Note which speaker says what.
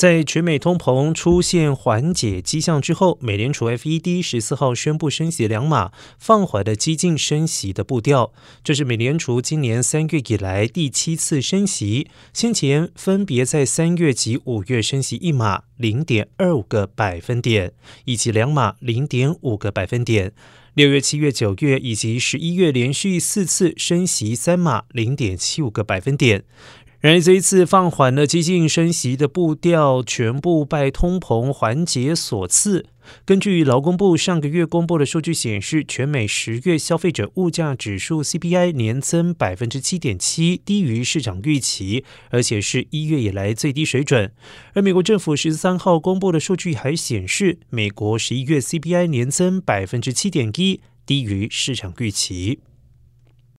Speaker 1: 在全美通膨出现缓解迹象之后，美联储 FED 十四号宣布升息两码，放缓了激进升息的步调。这是美联储今年三月以来第七次升息，先前分别在三月及五月升息一码零点二五个百分点，以及两码零点五个百分点。六月、七月、九月以及十一月连续四次升息三码零点七五个百分点。然而，这一次放缓了激进升息的步调，全部拜通膨缓解所赐。根据劳工部上个月公布的数据显示，全美十月消费者物价指数 CPI 年增百分之七点七，低于市场预期，而且是一月以来最低水准。而美国政府十三号公布的数据还显示，美国十一月 CPI 年增百分之七点一，低于市场预期。